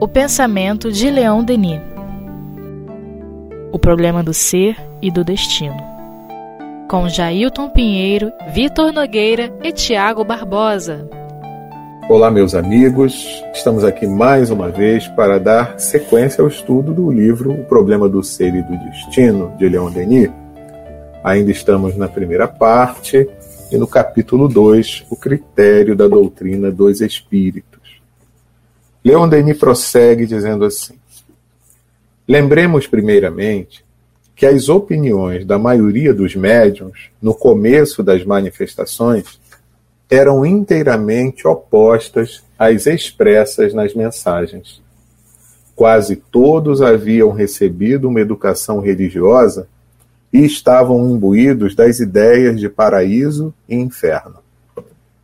O pensamento de Leon Denis. O problema do ser e do destino. Com Jailton Pinheiro, Vitor Nogueira e Tiago Barbosa. Olá, meus amigos. Estamos aqui mais uma vez para dar sequência ao estudo do livro O Problema do Ser e do Destino, de Leon Denis. Ainda estamos na primeira parte e no capítulo 2, o critério da doutrina dos espíritos. Leon Denis prossegue dizendo assim: Lembremos primeiramente que as opiniões da maioria dos médiums no começo das manifestações eram inteiramente opostas às expressas nas mensagens. Quase todos haviam recebido uma educação religiosa e estavam imbuídos das ideias de paraíso e inferno.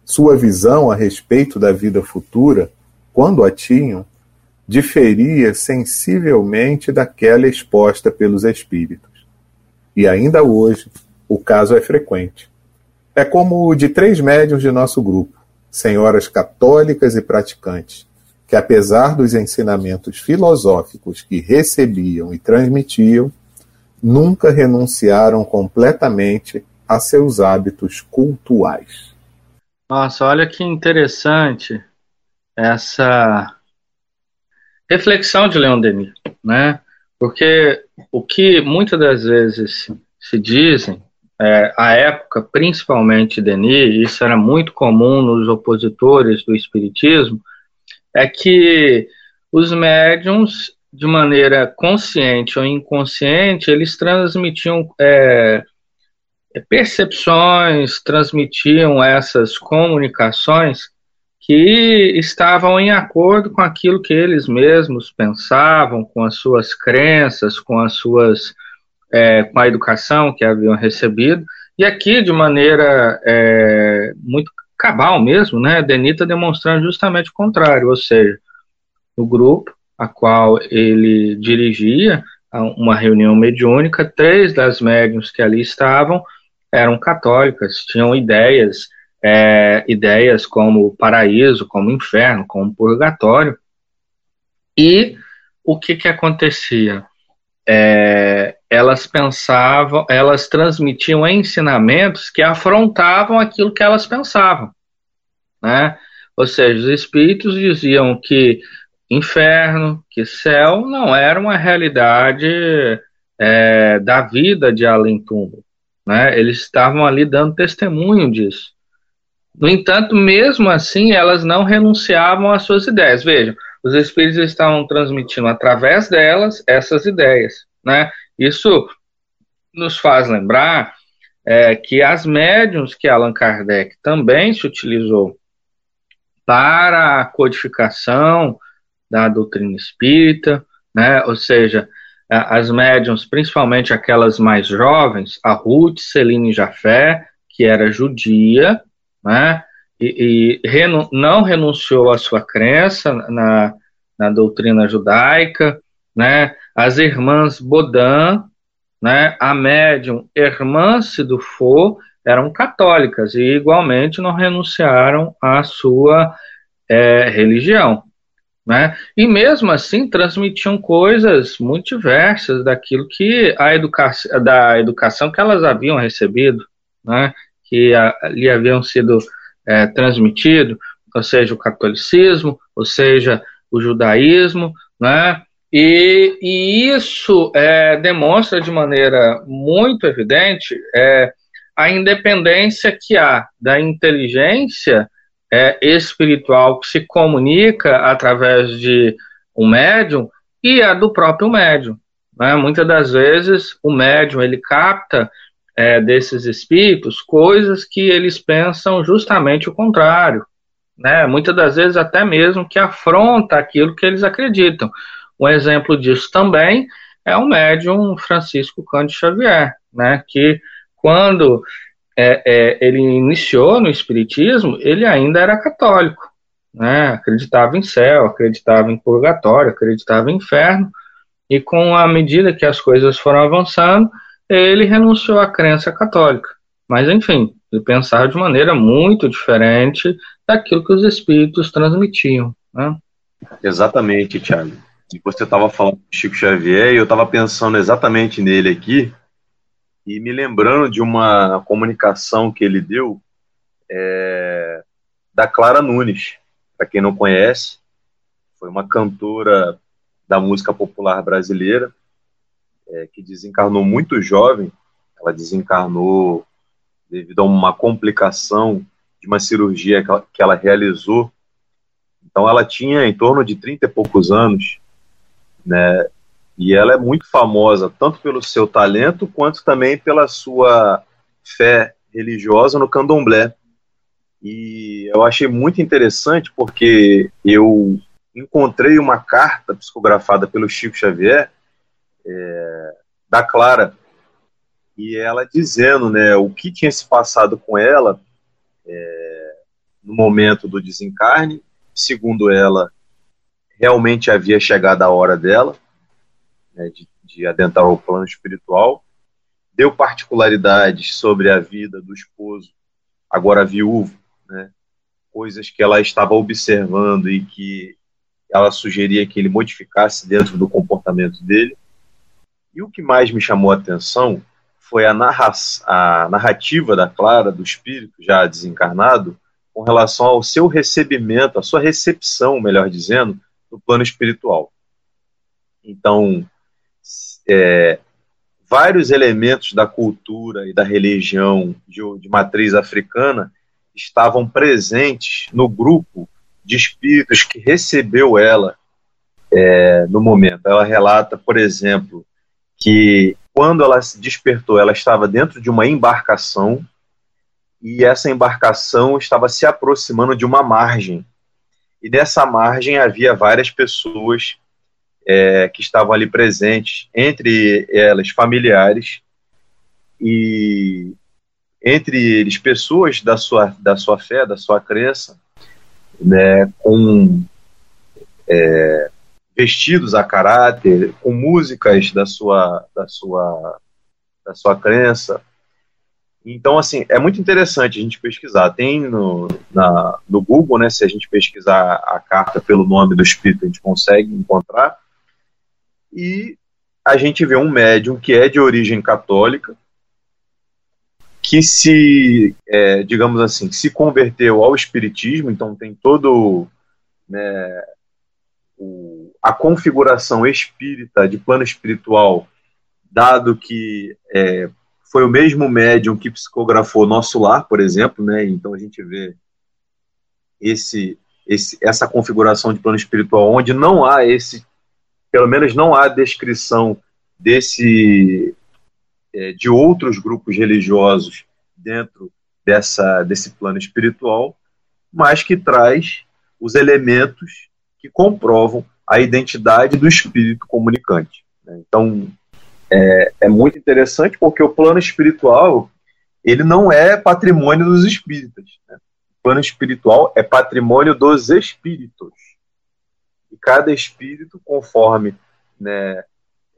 Sua visão a respeito da vida futura quando a tinham, diferia sensivelmente daquela exposta pelos espíritos. E ainda hoje, o caso é frequente. É como o de três médios de nosso grupo, senhoras católicas e praticantes, que apesar dos ensinamentos filosóficos que recebiam e transmitiam, nunca renunciaram completamente a seus hábitos cultuais. Nossa, olha que interessante essa reflexão de Leon Denis, né? Porque o que muitas das vezes se dizem, é, a época, principalmente Denis, isso era muito comum nos opositores do espiritismo, é que os médiums, de maneira consciente ou inconsciente, eles transmitiam é, percepções, transmitiam essas comunicações que estavam em acordo com aquilo que eles mesmos pensavam, com as suas crenças, com as suas é, com a educação que haviam recebido. E aqui, de maneira é, muito cabal mesmo, né, Denita demonstrando justamente o contrário, ou seja, no grupo a qual ele dirigia uma reunião mediúnica, três das médiums que ali estavam eram católicas, tinham ideias é, ideias como paraíso, como inferno, como purgatório. E o que, que acontecia? É, elas pensavam, elas transmitiam ensinamentos que afrontavam aquilo que elas pensavam, né? Ou seja, os espíritos diziam que inferno, que céu não era uma realidade é, da vida de além túmulo, né? Eles estavam ali dando testemunho disso. No entanto, mesmo assim, elas não renunciavam às suas ideias. Vejam, os espíritos estavam transmitindo através delas essas ideias. Né? Isso nos faz lembrar é, que as médiums que Allan Kardec também se utilizou para a codificação da doutrina espírita, né? ou seja, as médiums, principalmente aquelas mais jovens, a Ruth Celine Jafé, que era judia, né? e, e renu não renunciou à sua crença na, na doutrina judaica, né? As irmãs Bodin, né? A médium Irmã Sidufo eram católicas e igualmente não renunciaram à sua é, religião, né? E mesmo assim transmitiam coisas muito diversas daquilo que a educação da educação que elas haviam recebido, né? que lhe haviam sido é, transmitido, ou seja, o catolicismo, ou seja, o judaísmo, né? E, e isso é, demonstra de maneira muito evidente é, a independência que há da inteligência é, espiritual que se comunica através de um médium e a do próprio médium. Né? Muitas das vezes o médium ele capta é, desses espíritos coisas que eles pensam justamente o contrário, né? Muitas das vezes até mesmo que afronta aquilo que eles acreditam. Um exemplo disso também é o médium Francisco Cândido Xavier, né? Que quando é, é, ele iniciou no espiritismo, ele ainda era católico, né? Acreditava em céu, acreditava em purgatório, acreditava em inferno. E com a medida que as coisas foram avançando, ele renunciou à crença católica. Mas, enfim, Ele pensava de maneira muito diferente daquilo que os espíritos transmitiam. Né? Exatamente, Thiago. E você estava falando do Chico Xavier e eu estava pensando exatamente nele aqui e me lembrando de uma comunicação que ele deu é, da Clara Nunes. Para quem não conhece, foi uma cantora da música popular brasileira é, que desencarnou muito jovem. Ela desencarnou devido a uma complicação de uma cirurgia que ela, que ela realizou. Então ela tinha em torno de 30 e poucos anos, né? E ela é muito famosa tanto pelo seu talento quanto também pela sua fé religiosa no candomblé. E eu achei muito interessante porque eu encontrei uma carta psicografada pelo Chico Xavier é, da Clara e ela dizendo né, o que tinha se passado com ela é, no momento do desencarne. Segundo ela, realmente havia chegado a hora dela né, de, de adentrar o plano espiritual. Deu particularidades sobre a vida do esposo, agora viúvo, né, coisas que ela estava observando e que ela sugeria que ele modificasse dentro do comportamento dele. E o que mais me chamou a atenção foi a, narra a narrativa da Clara, do espírito já desencarnado, com relação ao seu recebimento, a sua recepção, melhor dizendo, do plano espiritual. Então, é, vários elementos da cultura e da religião de, de matriz africana estavam presentes no grupo de espíritos que recebeu ela é, no momento. Ela relata, por exemplo, que quando ela se despertou, ela estava dentro de uma embarcação e essa embarcação estava se aproximando de uma margem. E nessa margem havia várias pessoas é, que estavam ali presentes, entre elas familiares e entre eles pessoas da sua, da sua fé, da sua crença, né, com é, vestidos a caráter, com músicas da sua, da sua, da sua crença. Então, assim, é muito interessante a gente pesquisar. Tem no, na, no Google, né, se a gente pesquisar a carta pelo nome do espírito, a gente consegue encontrar. E a gente vê um médium que é de origem católica, que se, é, digamos assim, se converteu ao espiritismo, então tem todo né, o, a configuração espírita de plano espiritual, dado que é, foi o mesmo médium que psicografou Nosso Lar, por exemplo, né? Então a gente vê esse, esse, essa configuração de plano espiritual onde não há esse, pelo menos não há descrição desse é, de outros grupos religiosos dentro dessa desse plano espiritual, mas que traz os elementos que comprovam a identidade do espírito comunicante. Né? Então, é, é, muito interessante porque o plano espiritual ele não é patrimônio dos espíritas. Né? O plano espiritual é patrimônio dos espíritos. E cada espírito, conforme né,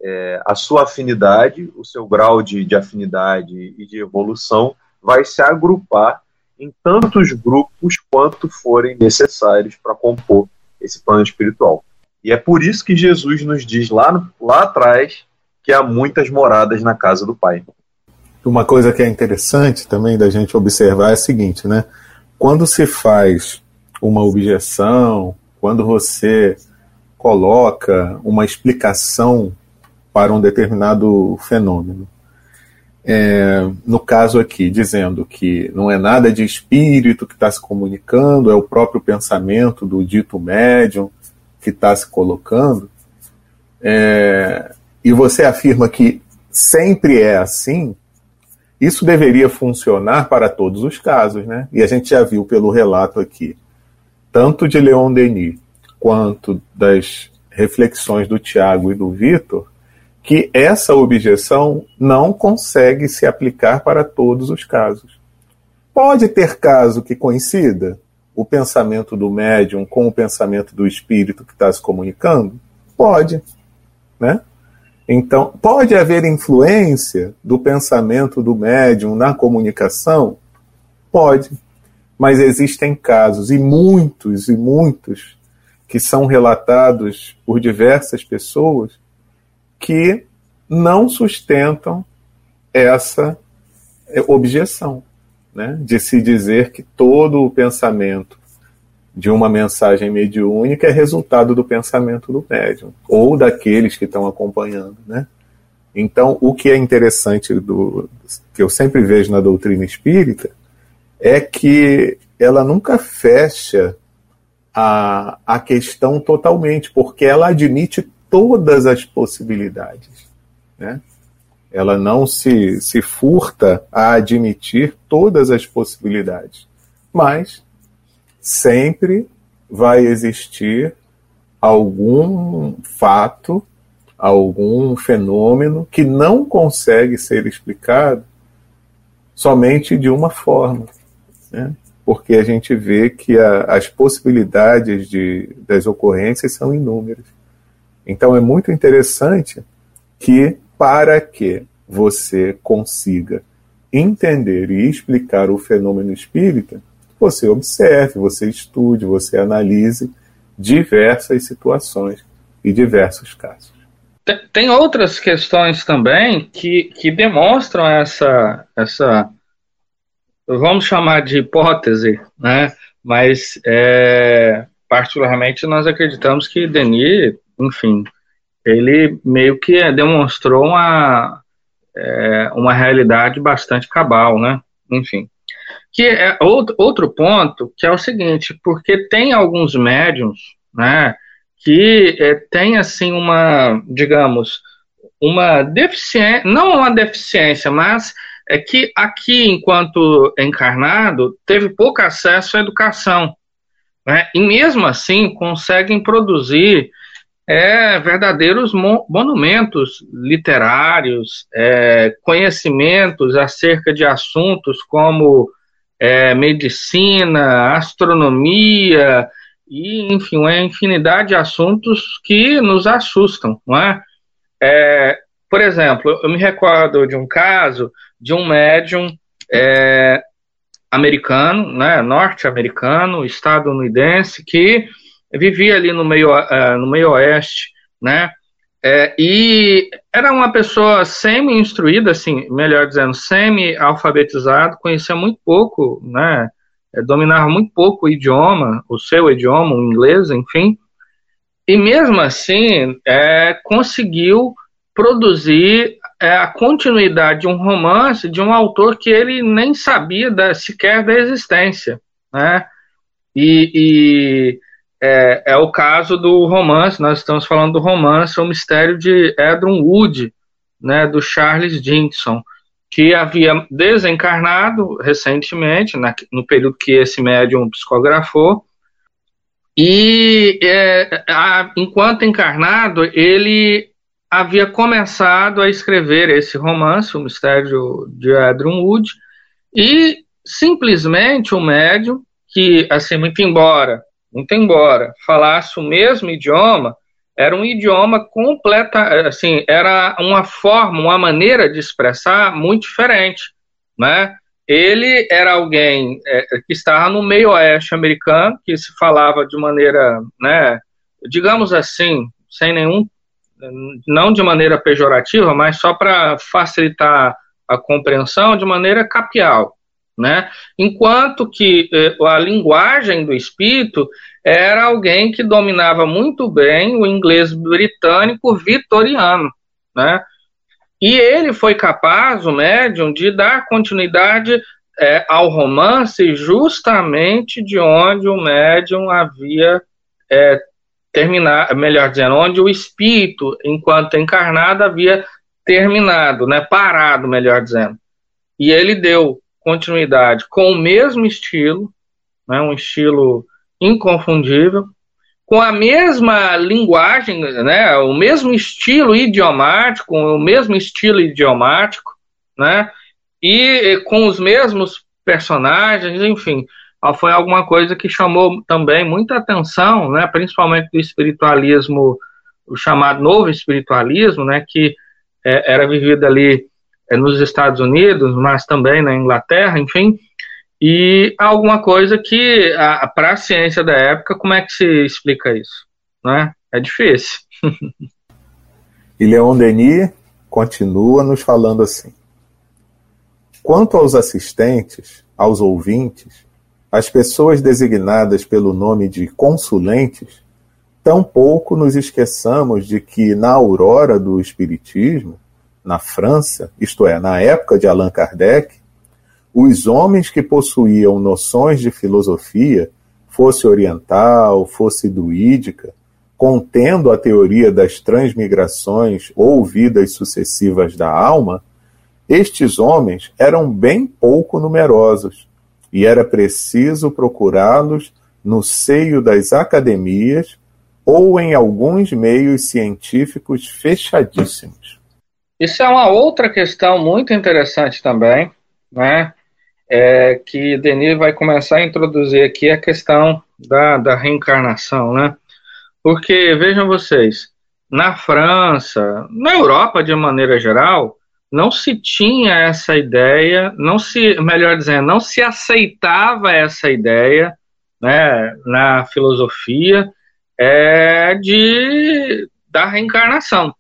é, a sua afinidade, o seu grau de, de afinidade e de evolução, vai se agrupar em tantos grupos quanto forem necessários para compor esse plano espiritual. E é por isso que Jesus nos diz lá, lá atrás que há muitas moradas na casa do Pai. Uma coisa que é interessante também da gente observar é a seguinte, né? Quando se faz uma objeção, quando você coloca uma explicação para um determinado fenômeno, é, no caso aqui, dizendo que não é nada de espírito que está se comunicando, é o próprio pensamento do dito médium que está se colocando, é, e você afirma que sempre é assim, isso deveria funcionar para todos os casos, né? E a gente já viu pelo relato aqui, tanto de Leon Denis quanto das reflexões do Tiago e do Vitor, que essa objeção não consegue se aplicar para todos os casos. Pode ter caso que coincida o pensamento do médium com o pensamento do espírito que está se comunicando? Pode, né? Então, pode haver influência do pensamento do médium na comunicação? Pode, mas existem casos, e muitos, e muitos, que são relatados por diversas pessoas, que não sustentam essa é, objeção, né? de se dizer que todo o pensamento de uma mensagem mediúnica é resultado do pensamento do médium, ou daqueles que estão acompanhando. Né? Então, o que é interessante, do, que eu sempre vejo na doutrina espírita, é que ela nunca fecha a, a questão totalmente, porque ela admite todas as possibilidades. Né? Ela não se, se furta a admitir todas as possibilidades, mas sempre vai existir algum fato, algum fenômeno que não consegue ser explicado somente de uma forma. Né? Porque a gente vê que a, as possibilidades de, das ocorrências são inúmeras. Então é muito interessante que para que você consiga entender e explicar o fenômeno espírita, você observe, você estude, você analise diversas situações e diversos casos. Tem outras questões também que, que demonstram essa, essa, vamos chamar de hipótese, né? mas é, particularmente nós acreditamos que Denis, enfim, ele meio que demonstrou uma, é, uma realidade bastante cabal, né? Enfim. Que é outro, outro ponto, que é o seguinte, porque tem alguns médiums, né, que é, tem, assim, uma, digamos, uma deficiência, não uma deficiência, mas é que aqui, enquanto encarnado, teve pouco acesso à educação, né, e mesmo assim conseguem produzir é, verdadeiros monumentos literários, é, conhecimentos acerca de assuntos como é, medicina, astronomia, e, enfim, uma infinidade de assuntos que nos assustam, não é? é por exemplo, eu me recordo de um caso de um médium é, americano, né, norte-americano, estadunidense, que vivia ali no meio, uh, no meio oeste, né? É, e era uma pessoa semi-instruída, assim, melhor dizendo, semi-alfabetizado, conhecia muito pouco, né? É, dominava muito pouco o idioma, o seu idioma, o inglês, enfim. E mesmo assim, é, conseguiu produzir é, a continuidade de um romance de um autor que ele nem sabia da, sequer da existência, né? E, e é, é, o caso do romance, nós estamos falando do romance O Mistério de Edron Wood, né, do Charles Dickson, que havia desencarnado recentemente, na, no período que esse médium psicografou, e é, a, enquanto encarnado, ele havia começado a escrever esse romance, O Mistério de Edron Wood, e simplesmente o médium, que, assim, muito embora muito embora falasse o mesmo idioma, era um idioma completa, assim, era uma forma, uma maneira de expressar muito diferente, né? Ele era alguém é, que estava no meio oeste americano, que se falava de maneira, né, digamos assim, sem nenhum, não de maneira pejorativa, mas só para facilitar a compreensão, de maneira capial, né? Enquanto que eh, a linguagem do espírito era alguém que dominava muito bem o inglês britânico vitoriano, né? E ele foi capaz, o médium, de dar continuidade é, ao romance justamente de onde o médium havia é, terminado, melhor dizendo, onde o espírito, enquanto encarnado, havia terminado, né, parado, melhor dizendo. E ele deu continuidade com o mesmo estilo, né, um estilo inconfundível, com a mesma linguagem, né, o mesmo estilo idiomático, o mesmo estilo idiomático, né, e com os mesmos personagens, enfim, foi alguma coisa que chamou também muita atenção, né, principalmente do espiritualismo, o chamado novo espiritualismo, né, que é, era vivido ali é, nos Estados Unidos, mas também na Inglaterra, enfim, e alguma coisa que, para a ciência da época, como é que se explica isso? Né? É difícil. e Leon Denis continua nos falando assim: quanto aos assistentes, aos ouvintes, as pessoas designadas pelo nome de consulentes, tampouco nos esqueçamos de que na aurora do Espiritismo, na França, isto é, na época de Allan Kardec, os homens que possuíam noções de filosofia, fosse oriental, fosse druídica, contendo a teoria das transmigrações ou vidas sucessivas da alma, estes homens eram bem pouco numerosos e era preciso procurá-los no seio das academias ou em alguns meios científicos fechadíssimos. Isso é uma outra questão muito interessante também, né? é, que Denis vai começar a introduzir aqui a questão da, da reencarnação, né? Porque, vejam vocês, na França, na Europa de maneira geral, não se tinha essa ideia, não se, melhor dizendo, não se aceitava essa ideia, né, na filosofia é, de da reencarnação,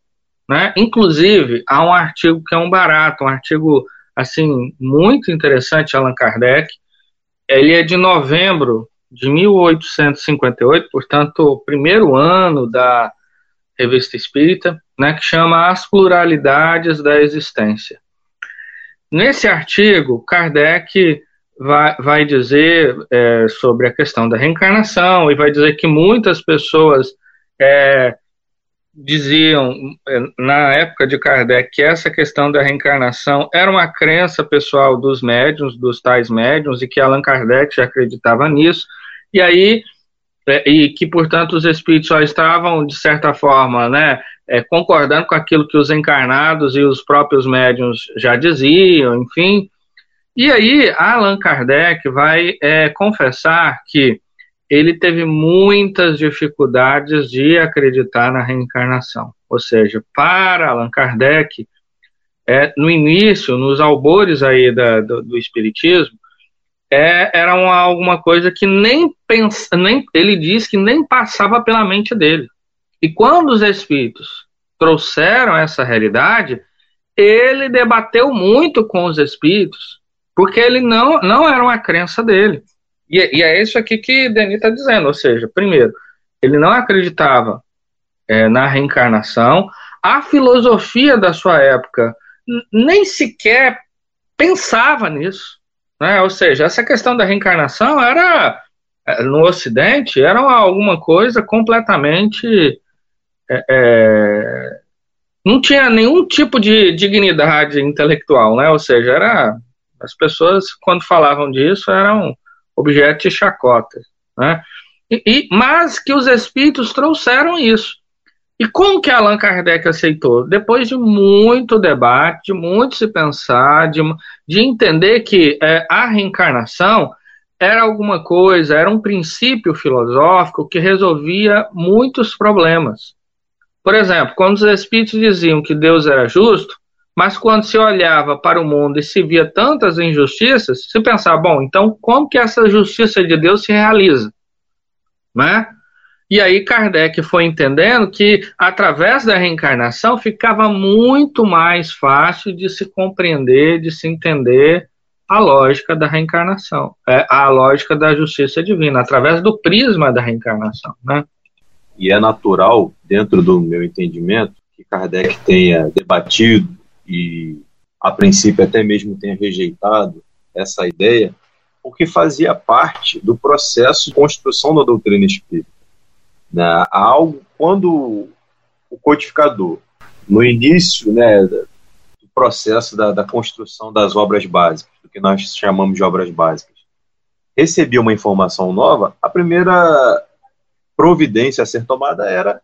né? Inclusive há um artigo que é um barato, um artigo assim, muito interessante, Allan Kardec. Ele é de novembro de 1858, portanto, o primeiro ano da Revista Espírita, né, que chama As Pluralidades da Existência. Nesse artigo, Kardec vai, vai dizer é, sobre a questão da reencarnação e vai dizer que muitas pessoas é, diziam eh, na época de Kardec que essa questão da reencarnação era uma crença pessoal dos médiums, dos tais médiums, e que Allan Kardec já acreditava nisso, e aí e que portanto os espíritos só estavam de certa forma, né, é, concordando com aquilo que os encarnados e os próprios médiums já diziam, enfim. E aí Allan Kardec vai é, confessar que ele teve muitas dificuldades de acreditar na reencarnação. Ou seja, para Allan Kardec, é, no início, nos albores aí da, do, do, Espiritismo, é, era uma, alguma coisa que nem, pensa, nem ele diz que nem passava pela mente dele. E quando os Espíritos trouxeram essa realidade, ele debateu muito com os Espíritos, porque ele não, não era uma crença dele. E, e, é isso aqui que Denis está dizendo, ou seja, primeiro, ele não acreditava é, na reencarnação, a filosofia da sua época nem sequer pensava nisso, né? ou seja, essa questão da reencarnação era, é, no Ocidente, era alguma coisa completamente... É, não tinha nenhum tipo de dignidade intelectual, né? Ou seja, era as pessoas quando falavam disso eram objeto de chacota. Né? E, e, mas que os espíritos trouxeram isso. E como que Allan Kardec aceitou? Depois de muito debate, de muito se pensar, de, de entender que é, a reencarnação era alguma coisa, era um princípio filosófico que resolvia muitos problemas. Por exemplo, quando os espíritos diziam que Deus era justo, mas quando se olhava para o mundo e se via tantas injustiças, se pensava, bom, então como que essa justiça de Deus se realiza? Né? E aí Kardec foi entendendo que através da reencarnação ficava muito mais fácil de se compreender, de se entender a lógica da reencarnação, é, a lógica da justiça divina, através do prisma da reencarnação. Né? E é natural, dentro do meu entendimento, que Kardec tenha debatido e a princípio até mesmo tenha rejeitado essa ideia, porque fazia parte do processo de construção da doutrina espírita. Né? Algo quando o codificador, no início né, do processo da, da construção das obras básicas, do que nós chamamos de obras básicas, recebia uma informação nova, a primeira providência a ser tomada era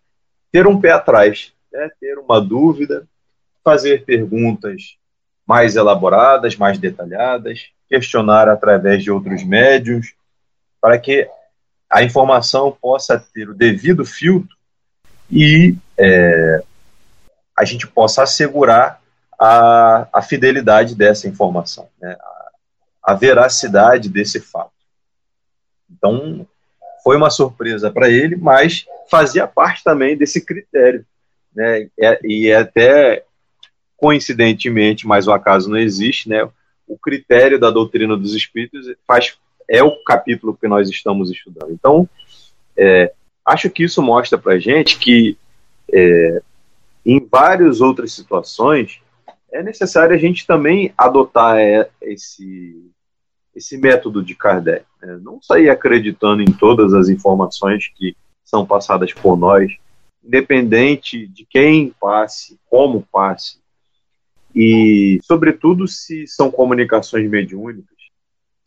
ter um pé atrás, né? ter uma dúvida, fazer perguntas mais elaboradas, mais detalhadas, questionar através de outros médios, para que a informação possa ter o devido filtro e é, a gente possa assegurar a, a fidelidade dessa informação, né? a, a veracidade desse fato. Então, foi uma surpresa para ele, mas fazia parte também desse critério. Né? E é até coincidentemente, mas o acaso não existe, né? O critério da doutrina dos espíritos faz, é o capítulo que nós estamos estudando. Então, é, acho que isso mostra para gente que é, em várias outras situações é necessário a gente também adotar é, esse, esse método de Kardec. Né? Não sair acreditando em todas as informações que são passadas por nós, independente de quem passe, como passe, e, sobretudo, se são comunicações mediúnicas,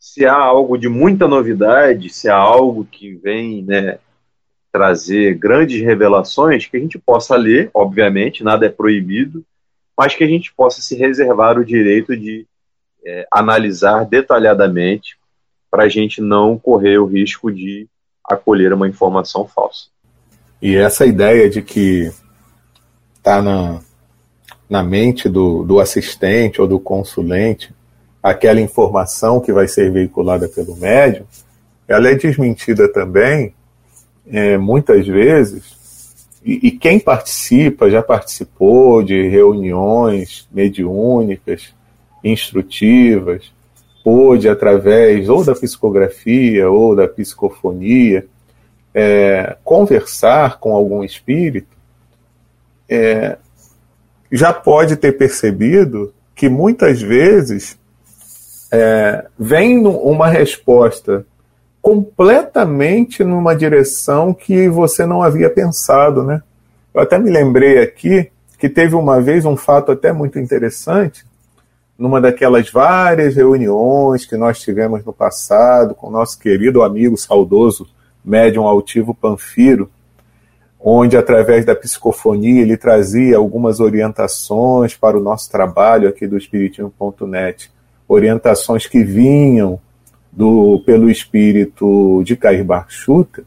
se há algo de muita novidade, se há algo que vem né, trazer grandes revelações, que a gente possa ler, obviamente, nada é proibido, mas que a gente possa se reservar o direito de é, analisar detalhadamente para a gente não correr o risco de acolher uma informação falsa. E essa ideia de que está na, na mente do, do assistente ou do consulente aquela informação que vai ser veiculada pelo médium, ela é desmentida também, é, muitas vezes, e, e, quem participa, já participou de reuniões mediúnicas, instrutivas, pôde, através ou da psicografia ou da psicofonia, é, conversar com algum espírito, é, já pode ter percebido que muitas vezes é, vem uma resposta completamente numa direção que você não havia pensado, né? Eu até me lembrei aqui que teve uma vez um fato até muito interessante, numa daquelas várias reuniões que nós tivemos no passado com nosso querido amigo saudoso médium altivo Panfiro, onde, através da psicofonia, ele trazia algumas orientações para o nosso trabalho aqui do Espiritismo.net, orientações que vinham do, pelo espírito de Cair Barschuta.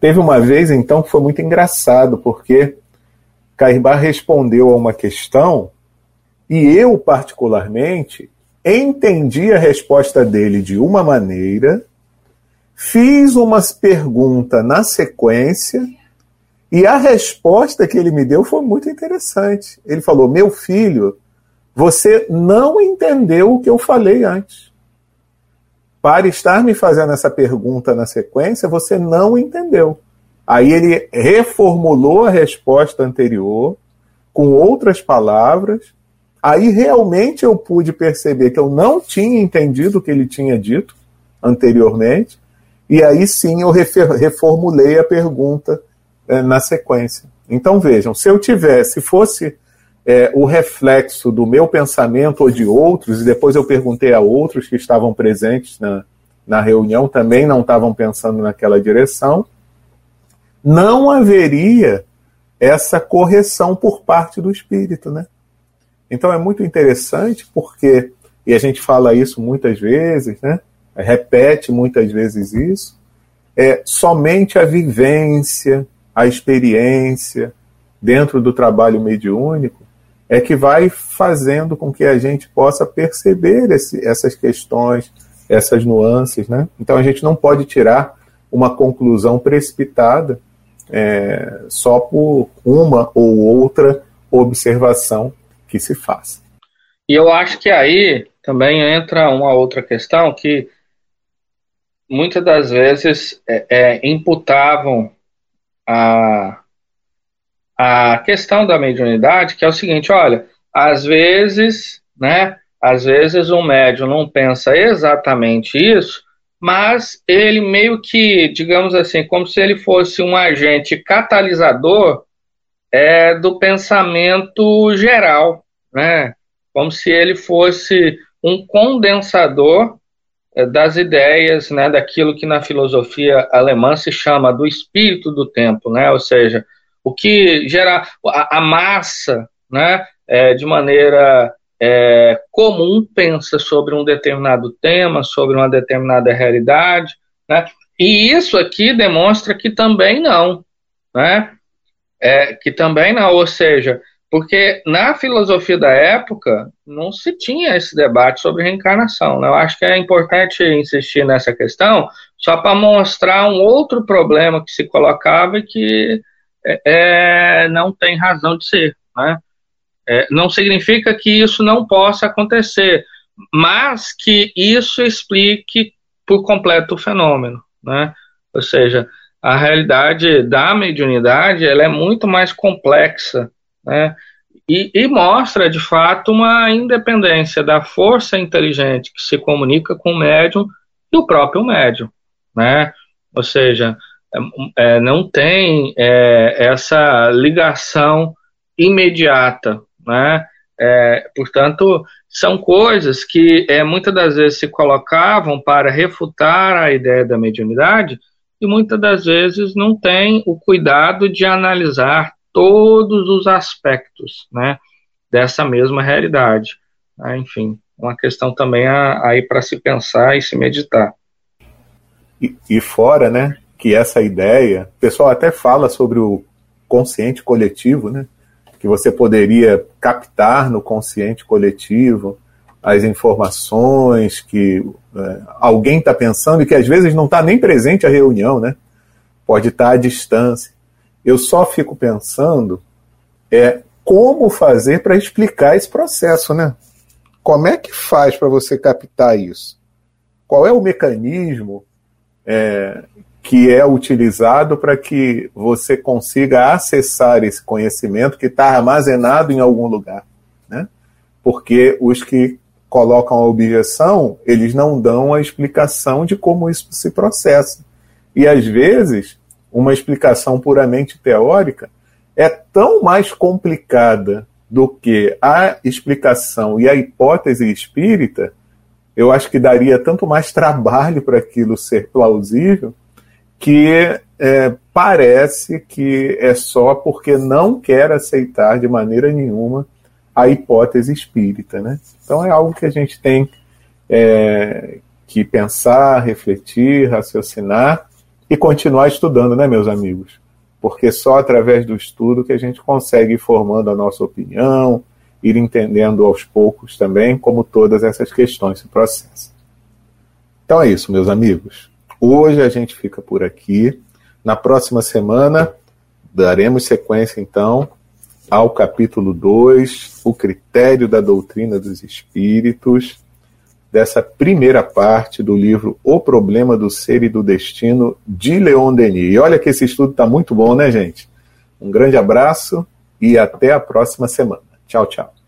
Teve uma vez, então, que foi muito engraçado, porque Cairbar respondeu a uma questão e eu, particularmente, entendi a resposta dele de uma maneira, fiz uma pergunta na sequência e a resposta que ele me deu foi muito interessante. Ele falou: Meu filho, você não entendeu o que eu falei antes. Para estar me fazendo essa pergunta na sequência, você não entendeu. Aí ele reformulou a resposta anterior com outras palavras. Aí realmente eu pude perceber que eu não tinha entendido o que ele tinha dito anteriormente. E aí sim eu reformulei a pergunta é, na sequência. Então vejam, se eu tivesse, se fosse é, o reflexo do meu pensamento ou de outros, e depois eu perguntei a outros que estavam presentes na, na reunião, também não estavam pensando naquela direção, não haveria essa correção por parte do espírito, né? Então é muito interessante porque, e a gente fala isso muitas vezes, né? Repete muitas vezes isso, é somente a vivência, a experiência dentro do trabalho mediúnico é que vai fazendo com que a gente possa perceber esse, essas questões, essas nuances, né? Então a gente não pode tirar uma conclusão precipitada é, só por uma ou outra observação que se faça. E eu acho que aí também entra uma outra questão que muitas das vezes é, é, imputavam a, a questão da mediunidade, que é o seguinte, olha, às vezes, né, às vezes o médium não pensa exatamente isso, mas ele meio que, digamos assim, como se ele fosse um agente catalisador é, do pensamento geral, né? Como se ele fosse um condensador é, das ideias, né, daquilo que na filosofia alemã se chama do espírito do tempo, né, ou seja, o que gera a, a massa, né, é, de maneira é, comum pensa sobre um determinado tema, sobre uma determinada realidade, né, e isso aqui demonstra que também não, né, é, que também não, ou seja, porque na filosofia da época não se tinha esse debate sobre reencarnação. Né? Eu acho que é importante insistir nessa questão só para mostrar um outro problema que se colocava e que é, é, não tem razão de ser. Né? É, não significa que isso não possa acontecer, mas que isso explique por completo o fenômeno. Né? Ou seja, a realidade da mediunidade ela é muito mais complexa né? E, e, mostra, de fato, uma independência da força inteligente que se comunica com o médium e o próprio médium, né? Ou seja, é, é, não tem é, essa ligação imediata, né? É, portanto, são coisas que é, muitas das vezes se colocavam para refutar a ideia da mediunidade e muitas das vezes não tem o cuidado de analisar todos os aspectos né, dessa mesma realidade. Né, enfim, uma questão também aí para se pensar e se meditar. E, e fora, né, que essa ideia, o pessoal até fala sobre o consciente coletivo, né, que você poderia captar no consciente coletivo as informações que é, alguém está pensando e que às vezes não está nem presente à reunião, né? Pode estar tá à distância. Eu só fico pensando é como fazer para explicar esse processo, né? Como é que faz para você captar isso? Qual é o mecanismo é, que é utilizado para que você consiga acessar esse conhecimento que está armazenado em algum lugar, né? Porque os que colocam a objeção, eles não dão a explicação de como isso se processa. E às vezes uma explicação puramente teórica é tão mais complicada do que a explicação e a hipótese espírita, eu acho que daria tanto mais trabalho para aquilo ser plausível, que é, parece que é só porque não quer aceitar de maneira nenhuma a hipótese espírita. Né? Então é algo que a gente tem é, que pensar, refletir, raciocinar e continuar estudando, né, meus amigos? Porque só através do estudo que a gente consegue ir formando a nossa opinião, ir entendendo aos poucos também como todas essas questões se processam. Então é isso, meus amigos. Hoje a gente fica por aqui. Na próxima semana daremos sequência então ao capítulo 2, o critério da doutrina dos espíritos dessa primeira parte do livro O Problema do Ser e do Destino, de Leon Denis. E olha que esse estudo está muito bom, né, gente? Um grande abraço e até a próxima semana. Tchau, tchau.